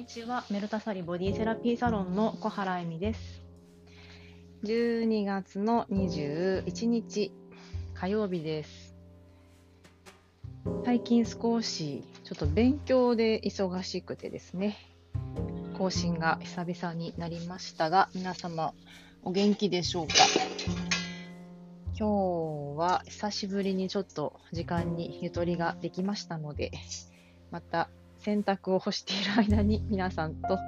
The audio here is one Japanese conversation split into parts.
にちは。メルタサリボディセラピーサロンの小原恵美です。12月の21日火曜日です。最近少しちょっと勉強で忙しくてですね、更新が久々になりましたが、皆様お元気でしょうか？今日は久しぶりにちょっと時間にゆとりができましたので、また洗濯を干している間に皆さんと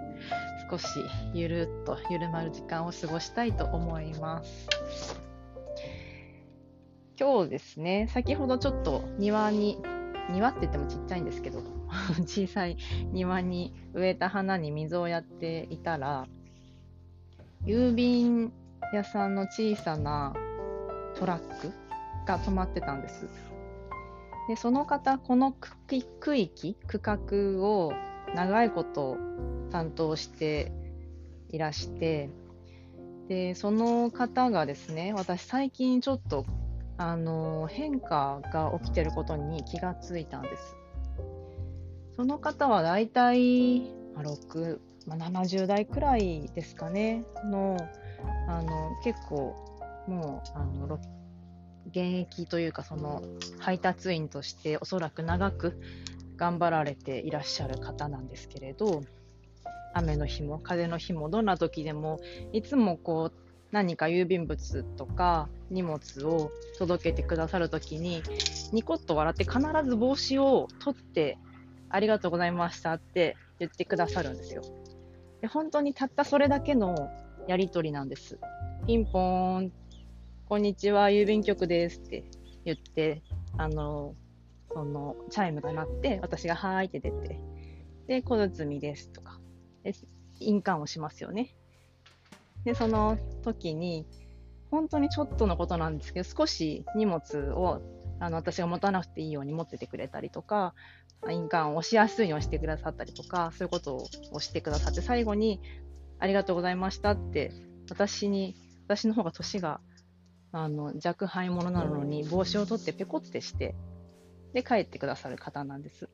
少しゆるっと緩まる時間を過ごしたいと思います。今日ですね、先ほどちょっと庭に、庭って言ってもちっちゃいんですけど、小さい庭に植えた花に水をやっていたら、郵便屋さんの小さなトラックが止まってたんです。でその方、この区区域、区画を長いこと担当していらして、でその方がですね、私、最近ちょっとあの変化が起きてることに気がついたんです。その方は大体、6、まあ、70代くらいですかね、のあの結構、もうあのろ現役というか、その配達員としておそらく長く頑張られていらっしゃる方なんですけれど、雨の日も風の日もどんな時でもいつもこう何か郵便物とか荷物を届けてくださるときにニコッと笑って必ず帽子を取ってありがとうございましたって言ってくださるんですよ。で本当にたったそれだけのやりとりなんです。ピンポーン、こんにちは、郵便局ですって言って、あの、そのチャイムが鳴って、私がはーいって出て、で、小包ですとか、で印鑑をしますよね。で、その時に、本当にちょっとのことなんですけど、少し荷物をあの私が持たなくていいように持っててくれたりとか、印鑑を押しやすいようにしてくださったりとか、そういうことをしてくださって、最後に、ありがとうございましたって、私に、私の方が年があの若輩者なのに、帽子を取ってペコってして、で、帰ってくださる方なんです。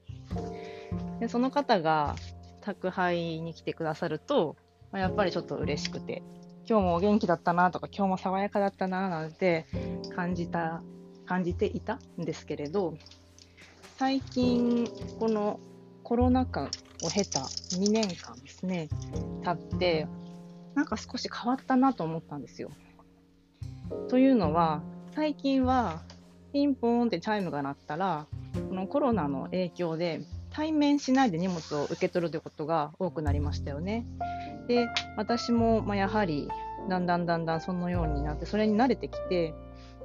で、その方が宅配に来てくださると、まあやっぱりちょっと嬉しくて、今日もお元気だったなとか、今日も爽やかだったななんて感じた、感じていたんですけれど、最近、このコロナ禍を経た2年間ですね、経って、なんか少し変わったなと思ったんですよ。というのは、最近はピンポーンってチャイムが鳴ったら、このコロナの影響で対面しないで荷物を受け取るということが多くなりましたよね。で、私もまあやはりだんだんだんだんそのようになって、それに慣れてきて、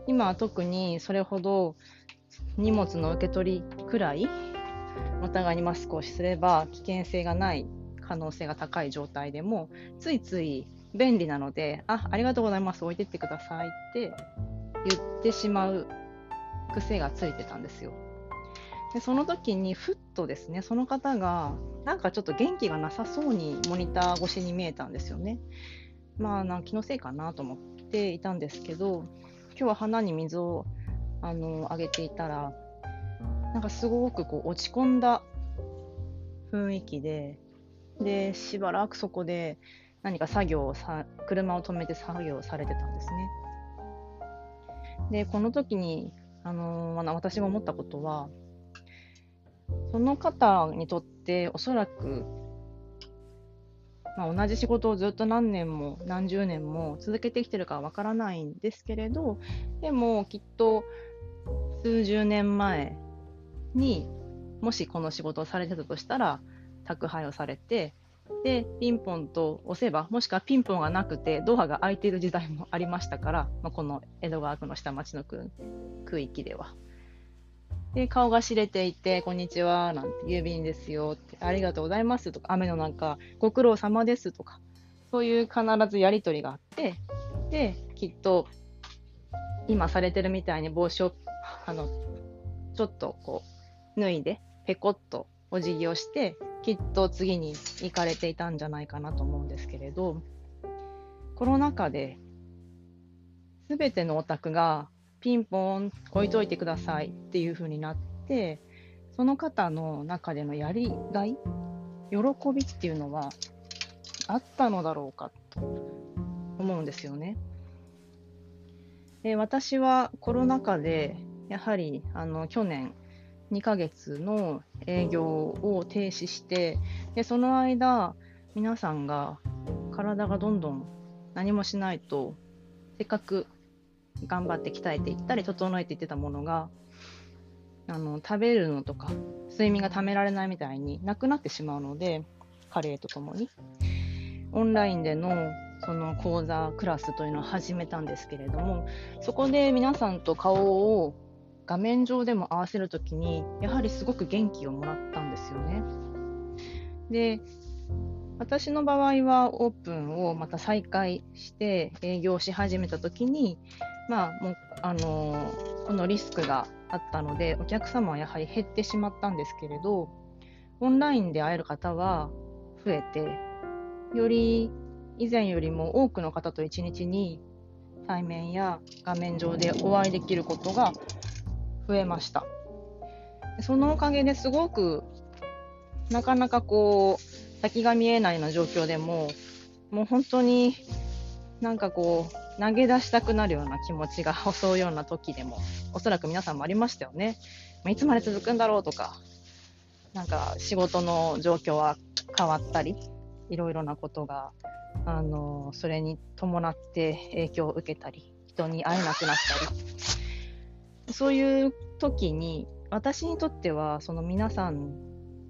今は特にそれほど荷物の受け取りくらい、お互いにマスクをすれば危険性がない可能性が高い状態でも、ついつい便利なので、あ、ありがとうございます、置いてってくださいって言ってしまう癖がついてたんですよ。でその時にふっとですね、その方がなんかちょっと元気がなさそうにモニター越しに見えたんですよね。まあ、なん気のせいかなと思っていたんですけど、今日は花に水をあのあげていたら、なんかすごくこう落ち込んだ雰囲気で、で、しばらくそこで何か作業をさ、車を止めて作業をされてたんですね。で、この時に、あのー私が思ったことは、その方にとっておそらく、まあ、同じ仕事をずっと何年も何十年も続けてきてるかわからないんですけれど、でもきっと数十年前にもしこの仕事をされてたとしたら、宅配をされて、で、ピンポンと押せば、もしくはピンポンがなくて、ドアが開いている時代もありましたから、まあ、この江戸川区の下町の区区域では。で、顔が知れていて、こんにちは、なんて、郵便ですよって、ありがとうございますとか、雨の中、ご苦労様ですとか、そういう必ずやりとりがあって、で、きっと、今されてるみたいに帽子を、あの、ちょっとこう、脱いで、ペコッとお辞儀をして、きっと次に行かれていたんじゃないかなと思うんですけれど、コロナ禍で、すべてのお宅がピンポン置いといてくださいっていう風になって、その方の中でのやりがい喜びっていうのはあったのだろうかと思うんですよね。で私はコロナ禍でやはりあの去年2ヶ月の営業を停止してでその間皆さんが体がどんどん何もしないとせっかく頑張って鍛えていったり整えていってたものがあの食べるのとか睡眠がためられないみたいになくなってしまうので加齢とともに。オンラインでのその講座クラスというのを始めたんですけれどもそこで皆さんと顔を画面上でも合わせるときにやはりすごく元気をもらったんですよね。で私の場合はオープンをまた再開して営業し始めたときに、まあもうあのー、このリスクがあったのでお客様はやはり減ってしまったんですけれどオンラインで会える方は増えてより以前よりも多くの方と一日に対面や画面上でお会いできることが増えました。そのおかげですごくなかなかこう先が見えないような状況でももう本当になんかこう投げ出したくなるような気持ちが襲うような時でもおそらく皆さんもありましたよね。いつまで続くんだろうとかなんか仕事の状況は変わったりいろいろなことがあのそれに伴って影響を受けたり人に会えなくなったりそういう時に私にとってはその皆さん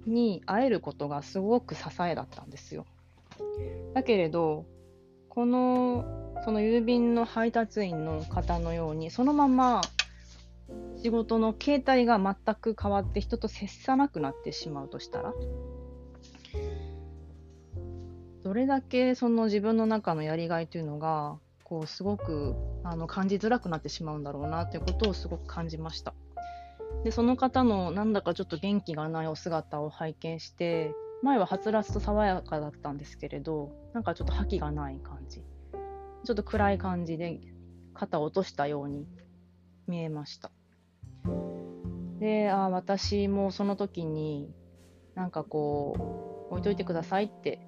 に会えることがすごく支えだったんですよ。だけれどこのその郵便の配達員の方のようにそのまま仕事の形態が全く変わって人と接さなくなってしまうとしたらどれだけその自分の中のやりがいというのがこうすごくあの感じづらくなってしまうんだろうなということをすごく感じました。でその方のなんだかちょっと元気がないお姿を拝見して前ははつらつと爽やかだったんですけれどなんかちょっと覇気がない感じちょっと暗い感じで肩を落としたように見えましたであ私もその時になんかこう置いといてくださいって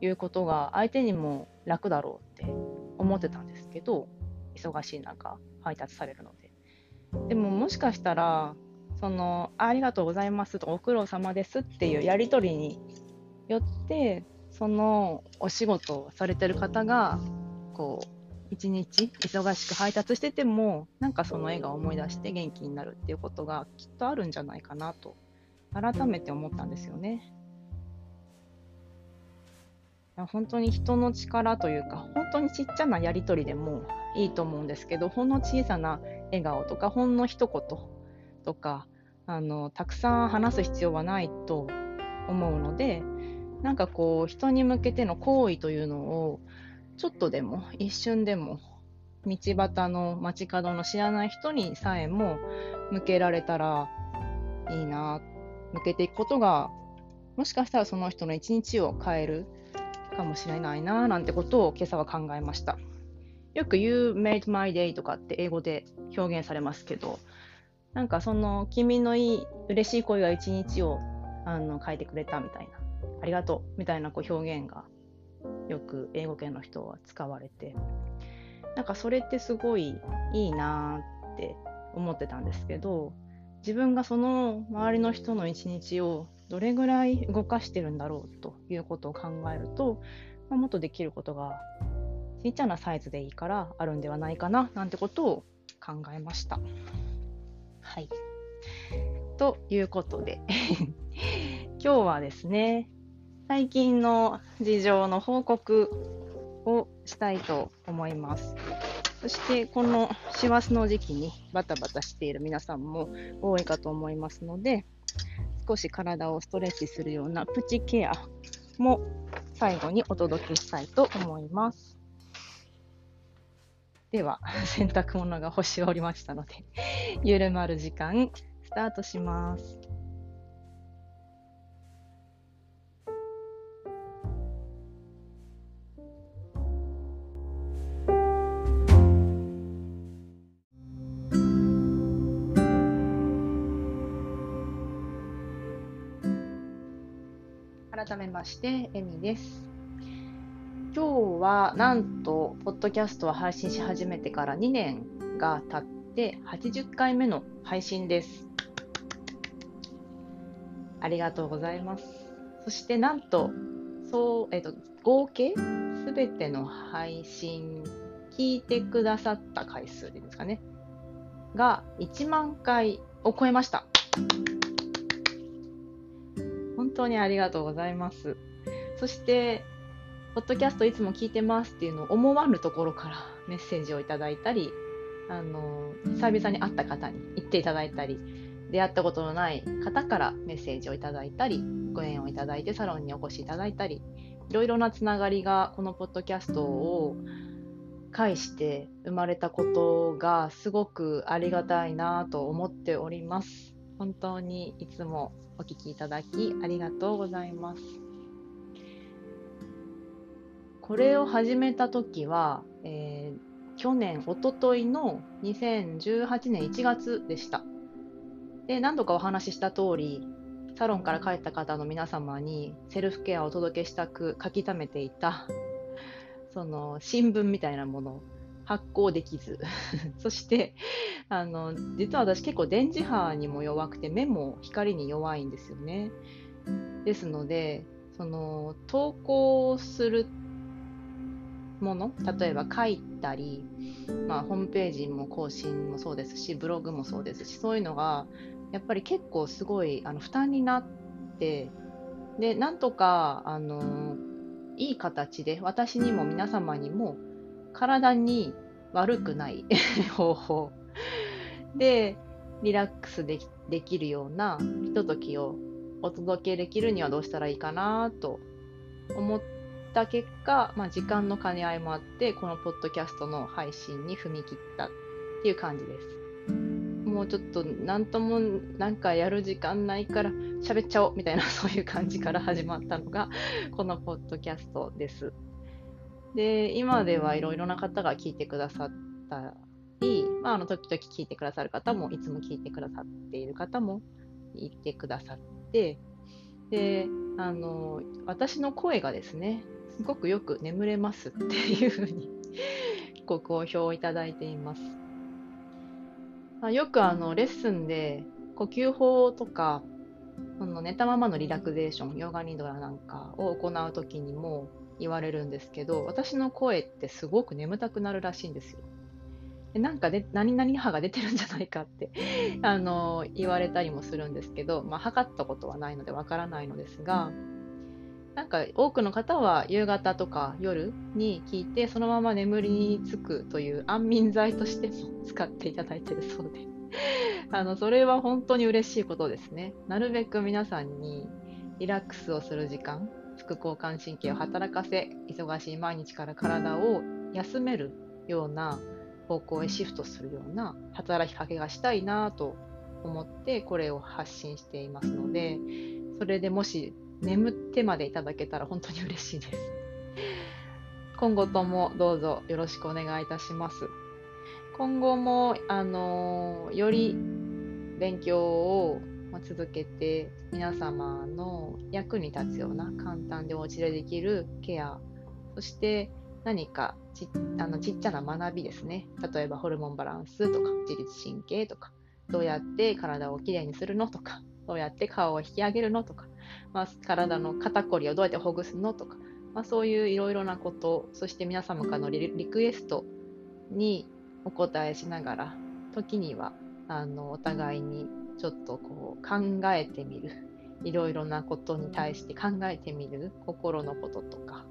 いうことが相手にも楽だろうって思ってたんですけど忙しい中配達されるのででももしかしたらそのありがとうございますとご苦労様ですっていうやり取りによってそのお仕事をされてる方がこう一日忙しく配達しててもなんかその絵が思い出して元気になるっていうことがきっとあるんじゃないかなと改めて思ったんですよね。本当に人の力というか本当にちっちゃなやり取りでもいいと思うんですけどほんの小さな笑顔とかほんの一言とかあのたくさん話す必要はないと思うのでなんかこう人に向けての行為というのをちょっとでも一瞬でも道端の街角の知らない人にさえも向けられたらいいな向けていくことがもしかしたらその人の一日を変えるかもしれないななんてことを今朝は考えました。よく You made my day とかって英語で表現されますけど、なんかその君のいい嬉しい声が一日をあの書いてくれたみたいな、ありがとうみたいなこう表現がよく英語圏の人は使われて、なんかそれってすごいいいなって思ってたんですけど、自分がその周りの人の一日をどれぐらい動かしてるんだろうということを考えると、まあ、もっとできることがちっちゃなサイズでいいからあるんではないかななんてことを考えました。はい。ということで 今日はですね最近の事情の報告をしたいと思います。そしてこの師走の時期にバタバタしている皆さんも多いかと思いますので少し体をストレッチするようなプチケアも最後にお届けしたいと思います。では、洗濯物が干し終わりましたので、ゆるまる時間、スタートします。改めまして、エミです。今日はなんと、ポッドキャストを配信し始めてから2年が経って80回目の配信です。ありがとうございます。そしてなんと、そう、えっ、と、合計？すべての配信、聞いてくださった回数でですかね、が1万回を超えました。本当にありがとうございます。そして、ポッドキャストいつも聞いてますっていうのを思わぬところからメッセージをいただいたり、あの、久々に会った方に言っていただいたり、出会ったことのない方からメッセージをいただいたり、ご縁をいただいてサロンにお越しいただいたり、いろいろなつながりがこのポッドキャストを介して生まれたことがすごくありがたいなと思っております。本当にいつもお聞きいただきありがとうございます。これを始めた時は、えー、去年、おとといの2018年1月でした。で、何度かお話しした通り、サロンから帰った方の皆様にセルフケアをお届けしたく書き溜めていた、その新聞みたいなもの発行できず。そしてあの実は私結構電磁波にも弱くて目も光に弱いんですよね。ですのでその投稿するもの例えば書いたり、まあ、ホームページも更新もそうですしブログもそうですしそういうのがやっぱり結構すごいあの負担になってでなんとかあのいい形で私にも皆様にも体に悪くない方法でリラックスできできるようなひとときをお届けできるにはどうしたらいいかなと思った結果、まあ、時間の兼ね合いもあってこのポッドキャストの配信に踏み切ったっていう感じです。もうちょっと何ともなんかやる時間ないから喋っちゃおうみたいなそういう感じから始まったのがこのポッドキャストです。で、今ではいろいろな方が聞いてくださったり、まあ、あの時々聞いてくださる方も、いつも聞いてくださっている方もいてくださって、で、あの、私の声がですね、すごくよく眠れますっていうふうに ご好評いただいています。まあ、よくあのレッスンで呼吸法とか、その寝たままのリラクゼーション、ヨガニドラなんかを行うときにも、言われるんですけど私の声ってすごく眠たくなるらしいんですよ。でなんかで何々波が出てるんじゃないかって あの言われたりもするんですけど、まあ、測ったことはないのでわからないのですがなんか多くの方は夕方とか夜に聞いてそのまま眠りにつくという安眠剤としても使っていただいているそうで あのそれは本当に嬉しいことですね。なるべく皆さんにリラックスをする時間副交感神経を働かせ忙しい毎日から体を休めるような方向へシフトするような働きかけがしたいなと思ってこれを発信していますのでそれでもし眠ってまでいただけたら本当に嬉しいです。今後ともどうぞよろしくお願いいたします。今後もあのより勉強を続けて皆様の役に立つような簡単でお家でできるケアそして何かちあのちっちゃな学びですね。例えばホルモンバランスとか自律神経とかどうやって体をきれいにするのとかどうやって顔を引き上げるのとか、まあ、体の肩こりをどうやってほぐすのとか、まあ、そういういろいろなことそして皆様からのリクエストにお答えしながら時にはあのお互いにちょっとこう考えてみる。いろいろなことに対して考えてみる心のこととか。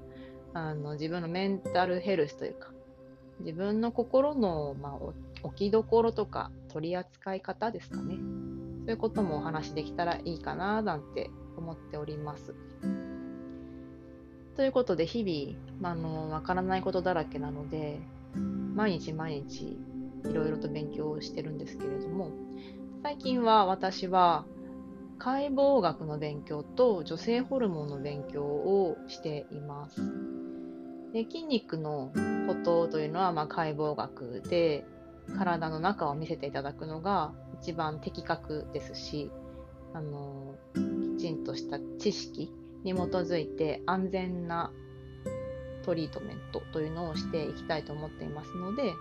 あの自分のメンタルヘルスというか。自分の心の、まあ、置きどころとか取り扱い方ですかね。そういうこともお話できたらいいかななんて思っております。ということで日々、あのわからないことだらけなので毎日毎日いろいろと勉強をしてるんですけれども最近は私は解剖学の勉強と女性ホルモンの勉強をしています。で筋肉のことというのはまあ解剖学で体の中を見せていただくのが一番的確ですしあのきちんとした知識に基づいて安全なトリートメントというのをしていきたいと思っていますので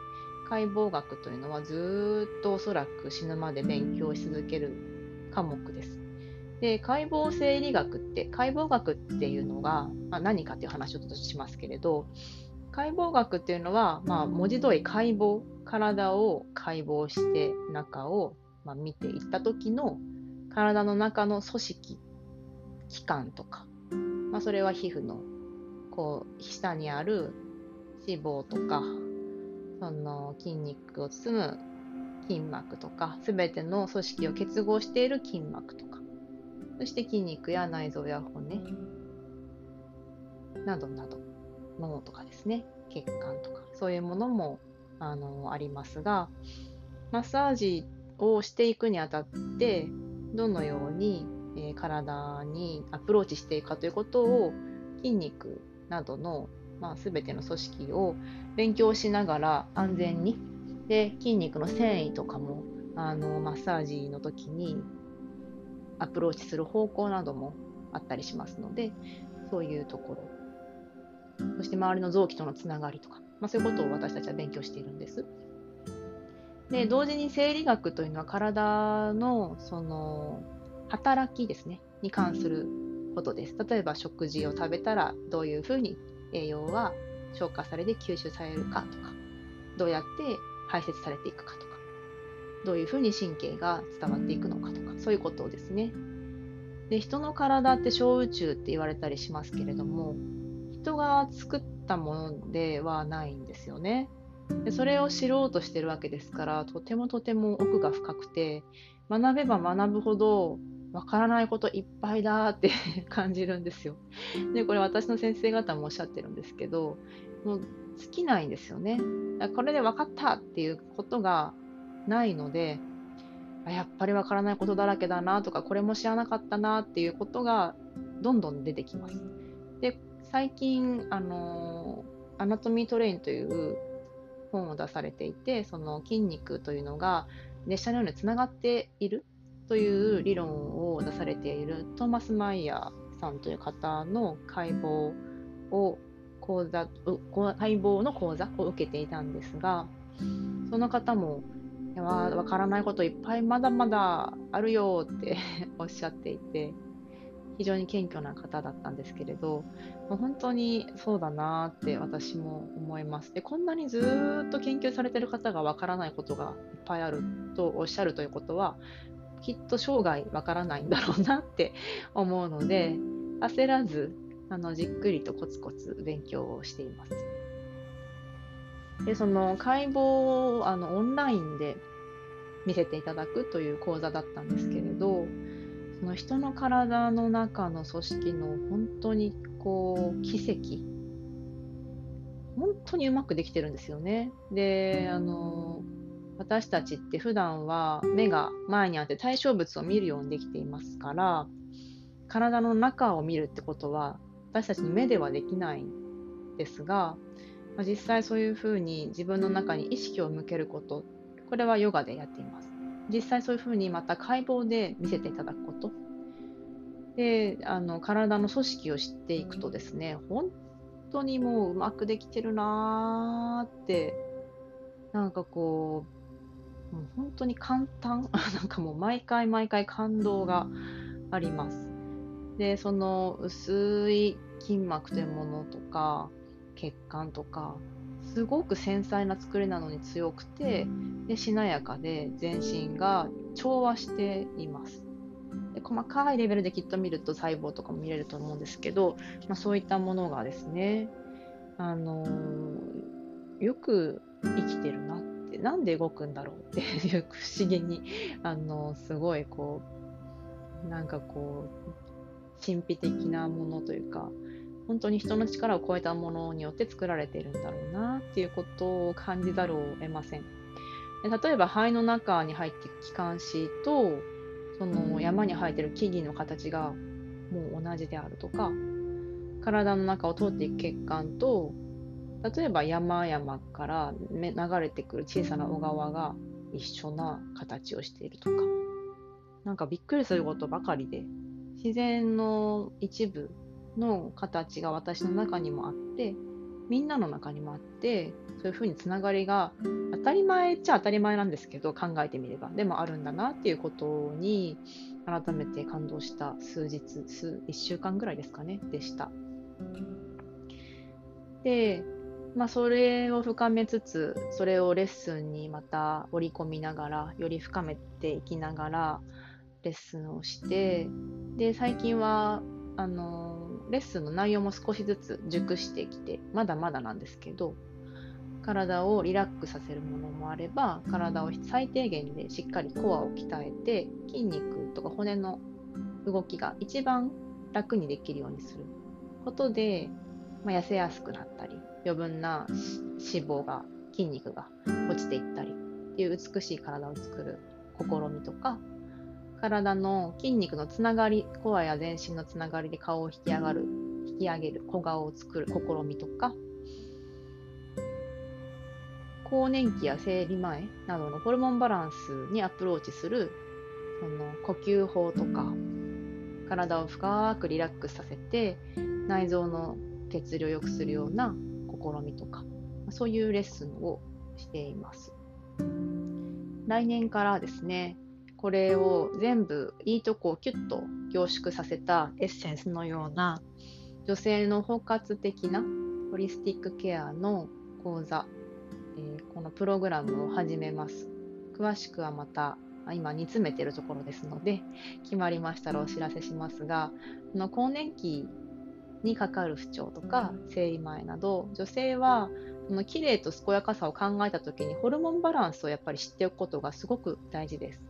解剖学というのはずっとおそらく死ぬまで勉強し続ける科目です。で解剖生理学って解剖学っていうのが、まあ、何かっていう話をちょっとしますけれど解剖学っていうのは、まあ、文字通り解剖体を解剖して中を、まあ、見ていった時の体の中の組織器官とか、まあ、それは皮膚のこう下にある脂肪とかその筋肉を包む筋膜とか全ての組織を結合している筋膜とかそして筋肉や内臓や骨などなど脳とかですね血管とかそういうものもあのありますがマッサージをしていくにあたってどのように、えー、体にアプローチしていくかということを筋肉などの、まあ、全ての組織を勉強しながら安全にで筋肉の繊維とかもあのマッサージの時にアプローチする方向などもあったりしますのでそういうところそして周りの臓器とのつながりとか、まあ、そういうことを私たちは勉強しているんです。で同時に生理学というのは体のその働きですねに関することです。例えば食事を食べたらどういうふうに栄養は消化されて吸収されるかとか、どうやって排泄されていくかとか、どういうふうに神経が伝わっていくのかとか、そういうことですね。で、人の体って小宇宙って言われたりしますけれども、人が作ったものではないんですよね。でそれを知ろうとしてるわけですから、とてもとても奥が深くて、学べば学ぶほどわからないこといっぱいだって 感じるんですよ。で、これ私の先生方もおっしゃってるんですけど、もう尽きないんですよね。これで分かったっていうことがないので、やっぱり分からないことだらけだなとか、これも知らなかったなっていうことがどんどん出てきます。で、最近、あのアナトミートレインという本を出されていて、その筋肉というのが列車のようにつながっているという理論を出されているトーマス・マイヤーさんという方の解剖を講座解剖の講座を受けていたんですがその方もいやわからないこといっぱいまだまだあるよって おっしゃっていて非常に謙虚な方だったんですけれどもう本当にそうだなって私も思います。でこんなにずっと研究されてる方がわからないことがいっぱいあるとおっしゃるということはきっと生涯わからないんだろうなって思うので焦らずあのじっくりとコツコツ勉強をしています。でその解剖をあのオンラインで見せていただくという講座だったんですけれどその人の体の中の組織の本当にこう奇跡本当にうまくできてるんですよね。であの私たちって普段は目が前にあって対象物を見るようにできていますから体の中を見るってことは私たちの目ではできないんですが、まあ、実際そういうふうに自分の中に意識を向けることこれはヨガでやっています。実際そういうふうにまた解剖で見せていただくこと。であの体の組織を知っていくとですね本当にもううまくできてるなーってなんかこうもう本当に簡単 なんかもう毎回毎回感動があります。で、その薄い筋膜というものとか、血管とか、すごく繊細な作りなのに強くて、でしなやかで全身が調和しています。で細かいレベルできっと見ると細胞とかも見れると思うんですけど、まあ、そういったものがですね、あのー、よく生きてるななんで動くんだろうっていう不思議に あのすごいこうなんかこう神秘的なものというか本当に人の力を超えたものによって作られているんだろうなっていうことを感じざるを得ません。で例えば肺の中に入っていく気管支とその山に生えてる木々の形がもう同じであるとか体の中を通っていく血管と例えば山々から流れてくる小さな小川が一緒な形をしているとか、なんかびっくりすることばかりで、自然の一部の形が私の中にもあってみんなの中にもあってそういうふうにつながりが当たり前っちゃ当たり前なんですけど考えてみれば。でもあるんだなっていうことに改めて感動した数日数1週間ぐらいですかね。でした。でまあ、それを深めつつそれをレッスンにまた織り込みながらより深めていきながらレッスンをしてで最近はあのレッスンの内容も少しずつ熟してきてまだまだなんですけど体をリラックスさせるものもあれば体を最低限でしっかりコアを鍛えて筋肉とか骨の動きが一番楽にできるようにすることで、まあ、痩せやすくなったり余分な脂肪が筋肉が落ちていったりっていう美しい体を作る試みとか体の筋肉のつながりコアや全身のつながりで顔を引き上がる引き上げる小顔を作る試みとか更年期や生理前などのホルモンバランスにアプローチするその呼吸法とか体を深くリラックスさせて内臓の血流を良くするような試みとか、そういうレッスンをしています。来年からですね、これを全部いいとこをキュッと凝縮させたエッセンスのような女性の包括的なホリスティックケアの講座、えー、このプログラムを始めます。詳しくはまた今煮詰めてるところですので決まりましたらお知らせしますがこの更年期にかかる不調とか生理前など女性はその綺麗と健やかさを考えた時にホルモンバランスをやっぱり知っておくことがすごく大事です。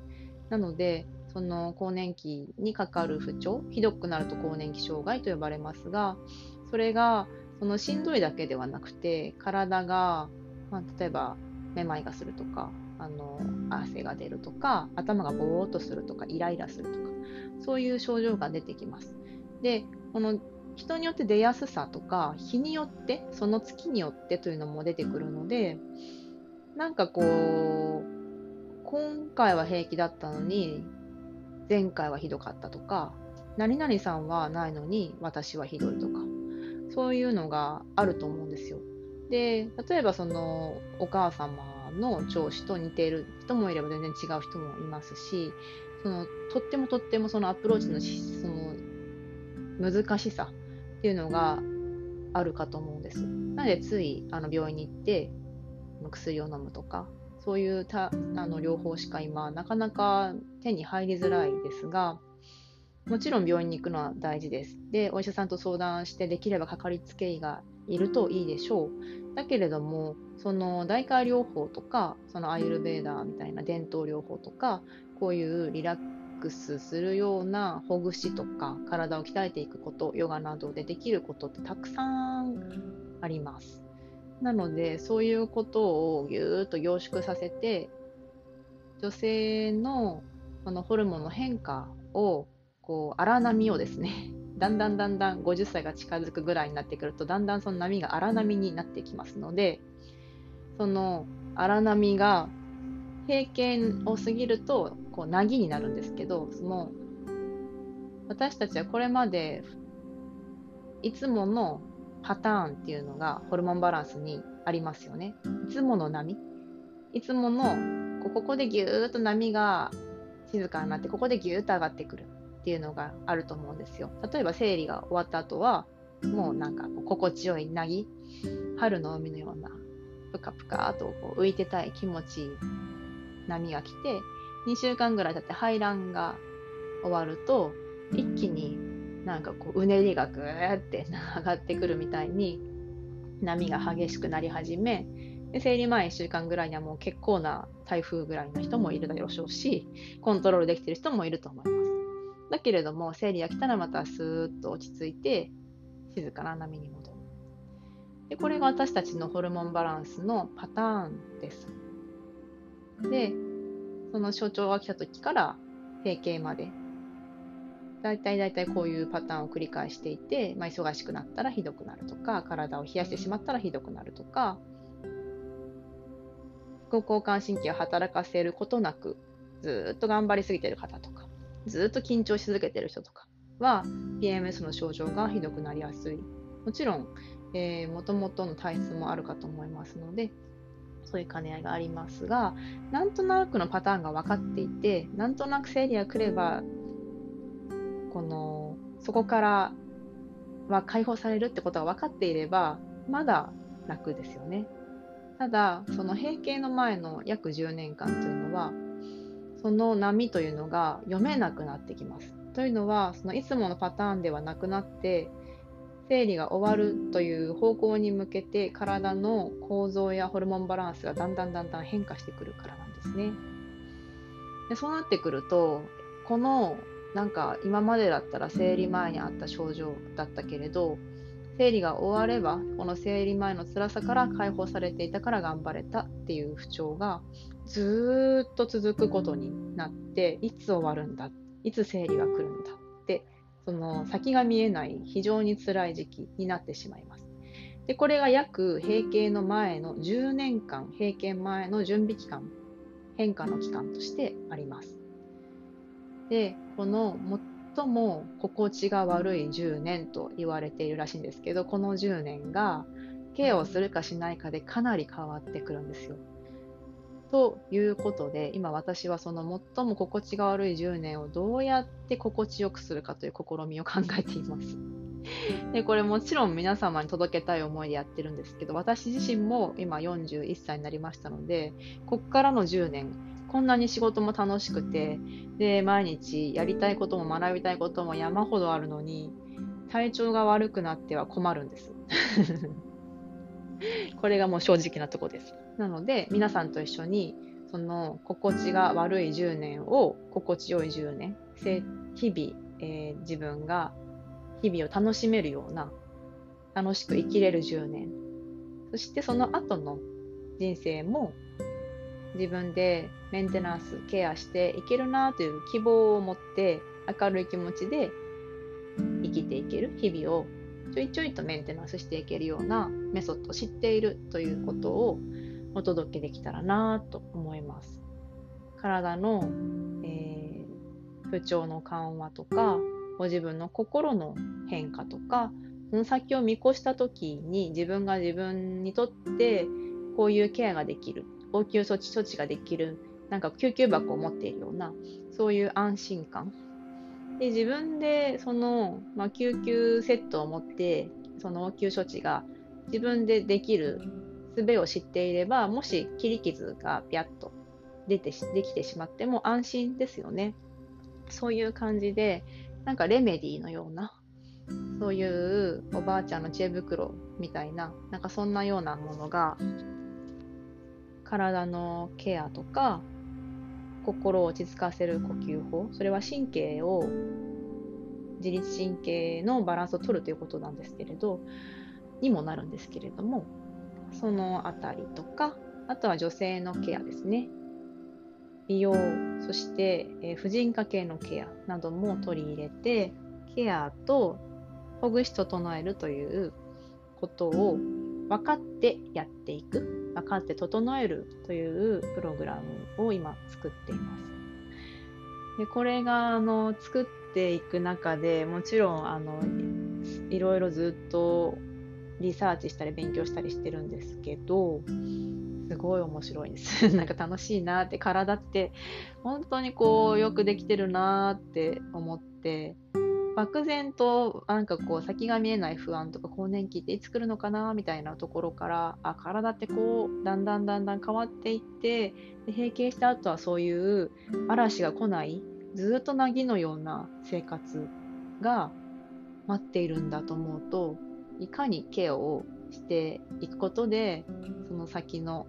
なのでその更年期にかかる不調ひどくなると更年期障害と呼ばれますがそれがそのしんどいだけではなくて体が、まあ、例えばめまいがするとかあの汗が出るとか頭がぼーっとするとかイライラするとかそういう症状が出てきます。でこの人によって出やすさとか日によってその月によってというのも出てくるのでなんかこう今回は平気だったのに前回はひどかったとか何々さんはないのに私はひどいとかそういうのがあると思うんですよ。で例えばそのお母様の調子と似ている人もいれば全然違う人もいますしそのとってもとってもそのアプローチのその難しさっていうのがあるかと思うんです。なのでついあの病院に行って薬を飲むとかそういうたあの療法しか今なかなか手に入りづらいですがもちろん病院に行くのは大事です。でお医者さんと相談してできればかかりつけ医がいるといいでしょう。だけれどもその代替療法とかそのアイルベーダーみたいな伝統療法とかこういうリラッックスするようなほぐしとか体を鍛えていくことヨガなどでできることってたくさんあります。なのでそういうことをぎゅーっと凝縮させて女性のこのホルモンの変化をこう荒波をですね だんだんだんだん50歳が近づくぐらいになってくるとだんだんその波が荒波になってきますのでその荒波が平均を過ぎるとこうなぎになるんですけどその私たちはこれまでいつものパターンっていうのがホルモンバランスにありますよね。いつもの波いつものここでギューッと波が静かになってここでギューッと上がってくるっていうのがあると思うんですよ。例えば生理が終わった後はもうなんか心地よいなぎ春の海のようなぷかぷかとこう浮いてたい気持ちいい波が来て2週間ぐらい経って排卵が終わると一気になんかこううねりがぐーって上がってくるみたいに波が激しくなり始めで生理前1週間ぐらいにはもう結構な台風ぐらいの人もいるだろうしコントロールできてる人もいると思います。だけれども生理が来たらまたスーッと落ち着いて静かな波に戻る。でこれが私たちのホルモンバランスのパターンです。でその象徴が来た時から閉経まで大体大体こういうパターンを繰り返していて、まあ、忙しくなったらひどくなるとか体を冷やしてしまったらひどくなるとか副交感神経を働かせることなくずっと頑張りすぎてる方とかずっと緊張し続けてる人とかは PMS の症状がひどくなりやすい。もちろん、えー、元々の体質もあるかと思いますので、そういう兼ね合いがありますが、なんとなくのパターンが分かっていて、なんとなく生理が来れば、この、そこからは解放されるってことが分かっていれば、まだ楽ですよね。ただ、その閉経の前の約10年間というのは、その波というのが読めなくなってきます。というのは、そのいつものパターンではなくなって、生理が終わるという方向に向けて体の構造やホルモンバランスがだんだんだんだん変化してくるからなんですね。でそうなってくるとこのなんか今までだったら生理前にあった症状だったけれど生理が終わればこの生理前の辛さから解放されていたから頑張れたっていう不調がずっと続くことになっていつ終わるんだいつ生理が来るんだその先が見えない非常に辛い時期になってしまいます。でこれが約閉経の前の10年間閉経前の準備期間変化の期間としてあります。でこの最も心地が悪い10年と言われているらしいんですけどこの10年がケアをするかしないかでかなり変わってくるんですよ。ということで、今私はその最も心地が悪い10年をどうやって心地よくするかという試みを考えています。でこれもちろん皆様に届けたい思いでやってるんですけど、私自身も今41歳になりましたので、こっからの10年、こんなに仕事も楽しくて、で、毎日やりたいことも学びたいことも山ほどあるのに、体調が悪くなっては困るんです。これがもう正直なとこです。なので、皆さんと一緒に、その心地が悪い10年を心地よい10年、日々、えー、自分が日々を楽しめるような、楽しく生きれる10年、そしてその後の人生も自分でメンテナンス、ケアしていけるなという希望を持って明るい気持ちで生きていける日々をちょいちょいとメンテナンスしていけるようなメソッドを知っているということをお届けできたらなと思います。体の、えー、不調の緩和とか、ご自分の心の変化とか、その先を見越した時に自分が自分にとってこういうケアができる、応急措置処置ができる、なんか救急箱を持っているような、そういう安心感で自分でその、まあ、救急セットを持ってその応急処置が自分でできる術を知っていればもし切り傷がピャッと出てできてしまっても安心ですよね。そういう感じでなんかレメディーのようなそういうおばあちゃんの知恵袋みたいななんかそんなようなものが体のケアとか心を落ち着かせる呼吸法それは神経を自律神経のバランスを取るということなんですけれどにもなるんですけれどもそのあたりとかあとは女性のケアですね。美容そして、えー、婦人科系のケアなども取り入れてケアとほぐし整えるということを分かってやっていく分かって整えるというプログラムを今作っています。でこれがあの作っていく中でもちろんあのいろいろずっとリサーチしたり勉強したりしてるんですけどすごい面白いです。なんか楽しいなって体って本当にこうよくできてるなって思って漠然となんかこう先が見えない不安とか更年期っていつ来るのかなみたいなところからあ体ってこうだんだんだんだん変わっていってで閉経した後はそういう嵐が来ないずっとなぎのような生活が待っているんだと思うといかにケアをしていくことでその先の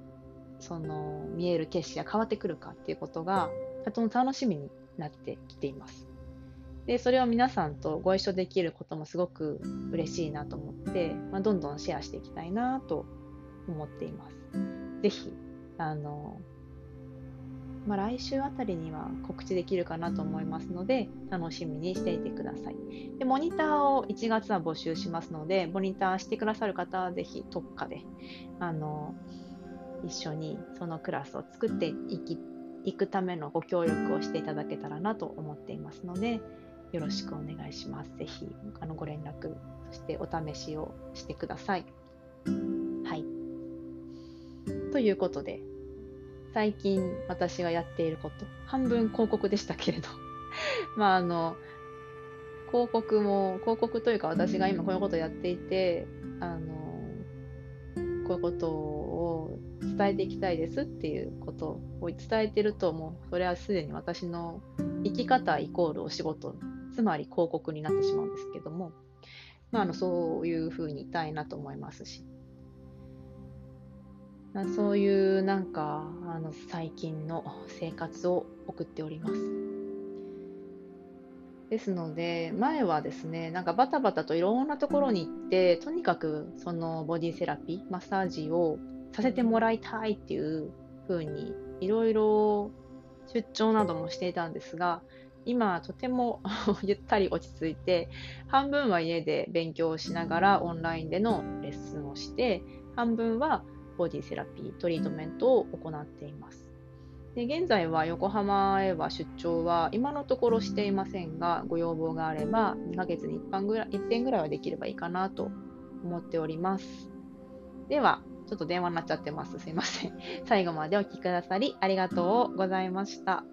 その見える景色が変わってくるかっていうことがとても楽しみになってきています。でそれを皆さんとご一緒できることもすごく嬉しいなと思って、まあ、どんどんシェアしていきたいなと思っています。ぜひあの、まあ、来週あたりには告知できるかなと思いますので楽しみにしていてください。でモニターを1月は募集しますのでモニターしてくださる方はぜひ特価であの一緒にそのクラスを作っていきいくためのご協力をしていただけたらなと思っていますので、よろしくお願いします。ぜひあのご連絡、そしてお試しをしてください。はい。ということで、最近私がやっていること、半分広告でしたけれど、まああの、広告も、広告というか私が今こういうことをやっていて、あの、こういうことを伝えていきたいですっていうことを伝えてるともうそれはすでに私の生き方イコールお仕事つまり広告になってしまうんですけども、まあ、あのそういうふうにいたいなと思いますしそういうなんかあの最近の生活を送っております。ですので前はですねなんかバタバタといろんなところに行ってとにかくそのボディセラピーマッサージをさせてもらいたいっていう風にいろいろ出張などもしていたんですが今とても ゆったり落ち着いて半分は家で勉強しながらオンラインでのレッスンをして半分はボディセラピートリートメントを行っています。で現在は横浜へは出張は今のところしていませんが、ご要望があれば2ヶ月に1遍ぐらい ,1 点ぐらいはできればいいかなと思っております。では、ちょっと電話になっちゃってます。すいません。最後までお聴きくださりありがとうございました。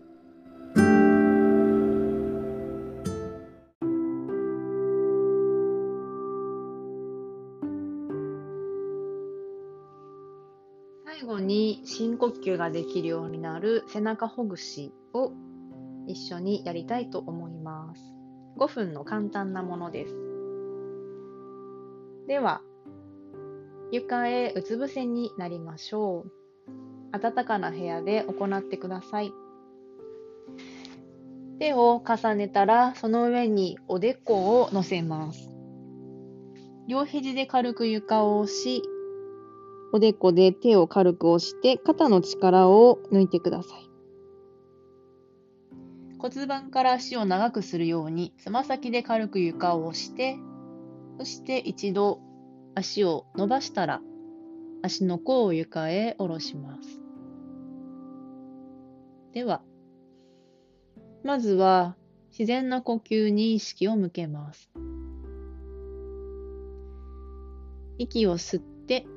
に深呼吸ができるようになる背中ほぐしを一緒にやりたいと思います。5分の簡単なものです。では、床へうつ伏せになりましょう。暖かな部屋で行ってください。手を重ねたら、その上におでこを乗せます。両肘で軽く床を押し、おでこで手を軽く押して肩の力を抜いてください。骨盤から足を長くするようにつま先で軽く床を押してそして一度足を伸ばしたら足の甲を床へ下ろします。ではまずは自然な呼吸に意識を向けます。息を吸って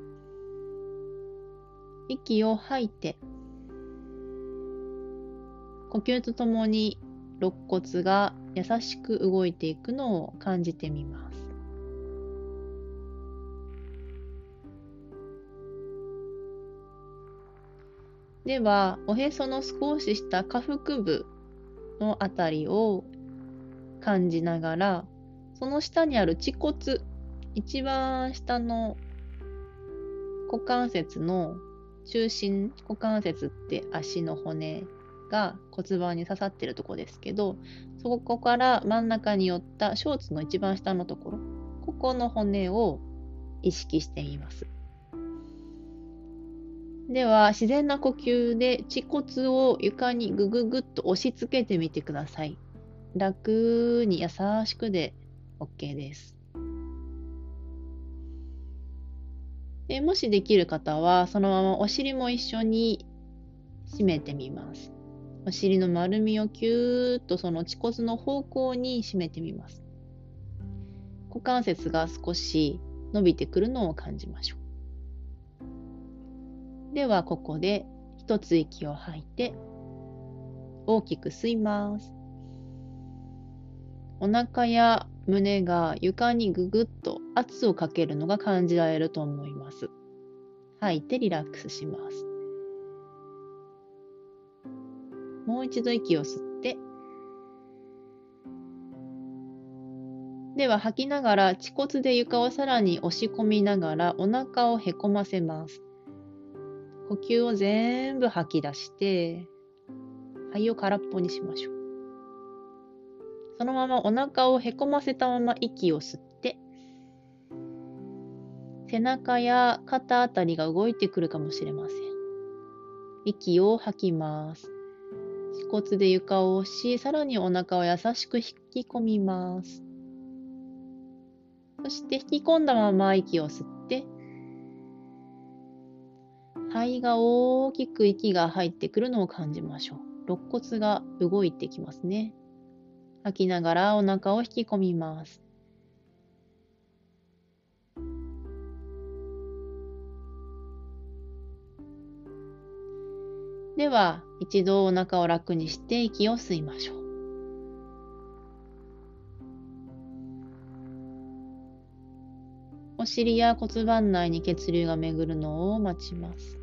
息を吐いて、呼吸とともに肋骨が優しく動いていくのを感じてみます。では、おへその少し下下腹部のあたりを感じながら、その下にある恥骨、一番下の股関節の中心股関節って足の骨が骨盤に刺さってるとこですけどそこから真ん中に寄ったショーツの一番下のところここの骨を意識してみます。では自然な呼吸で恥骨を床にぐぐぐっと押し付けてみてください。楽に優しくで OK です。でもしできる方は、そのままお尻も一緒に締めてみます。お尻の丸みをキューッとその恥骨の方向に締めてみます。股関節が少し伸びてくるのを感じましょう。では、ここで一つ息を吐いて、大きく吸います。お腹や胸が床にぐぐっと圧をかけるのが感じられると思います。吐いてリラックスします。もう一度息を吸って、では吐きながら恥骨で床をさらに押し込みながらお腹をへこませます。呼吸を全部吐き出して、肺を空っぽにしましょう。そのままお腹をへこませたまま息を吸って、背中や肩あたりが動いてくるかもしれません。息を吐きます。恥骨で床を押し、さらにお腹を優しく引き込みます。そして引き込んだまま息を吸って、肺が大きく息が入ってくるのを感じましょう。肋骨が動いてきますね。吐きながらお腹を引き込みます。では、一度お腹を楽にして息を吸いましょう。お尻や骨盤内に血流が巡るのを待ちます。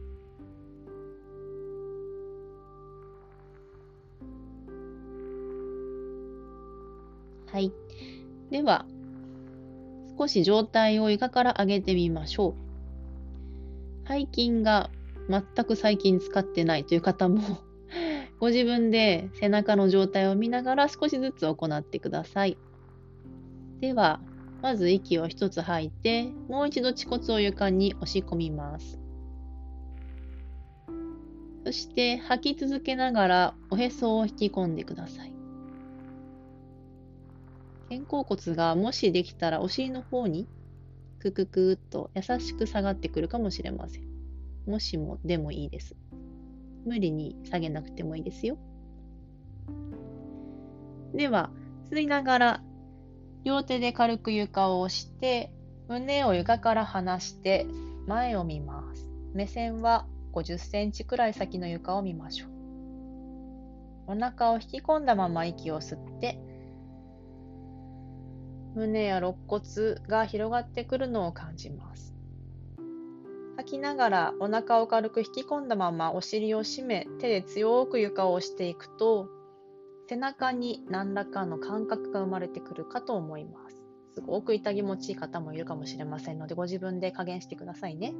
はい。では、少し状態を床から上げてみましょう。背筋が全く最近使ってないという方も ご自分で背中の状態を見ながら少しずつ行ってください。では、まず息を一つ吐いて、もう一度恥骨を床に押し込みます。そして吐き続けながらおへそを引き込んでください。肩甲骨がもしできたらお尻の方にクククっと優しく下がってくるかもしれません。もしもでもいいです。無理に下げなくてもいいですよ。では、吸いながら両手で軽く床を押して、胸を床から離して前を見ます。目線は50センチくらい先の床を見ましょう。お腹を引き込んだまま息を吸って、胸や肋骨が広がってくるのを感じます。吐きながらお腹を軽く引き込んだままお尻を締め手で強く床を押していくと背中に何らかの感覚が生まれてくるかと思います。すごく痛気持ちいい方もいるかもしれませんので、ご自分で加減してくださいね。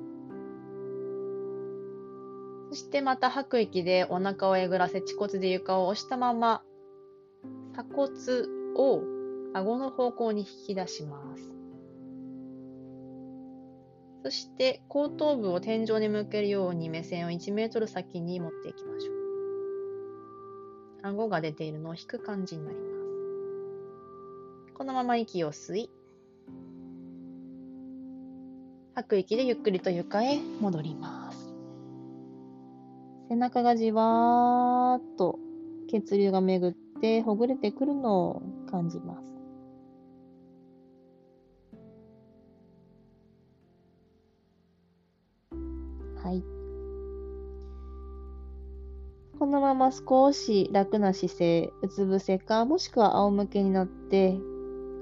そしてまた吐く息でお腹をえぐらせ、恥骨で床を押したまま、鎖骨を顎の方向に引き出します。そして後頭部を天井に向けるように目線を1メートル先に持っていきましょう。顎が出ているのを引く感じになります。このまま息を吸い、吐く息でゆっくりと床へ戻ります。背中がじわーっと血流が巡ってほぐれてくるのを感じます。い。このまま少し楽な姿勢、うつ伏せか、もしくは仰向けになって、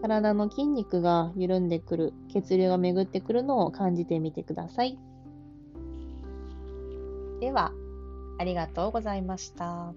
体の筋肉が緩んでくる、血流が巡ってくるのを感じてみてください。では、ありがとうございました。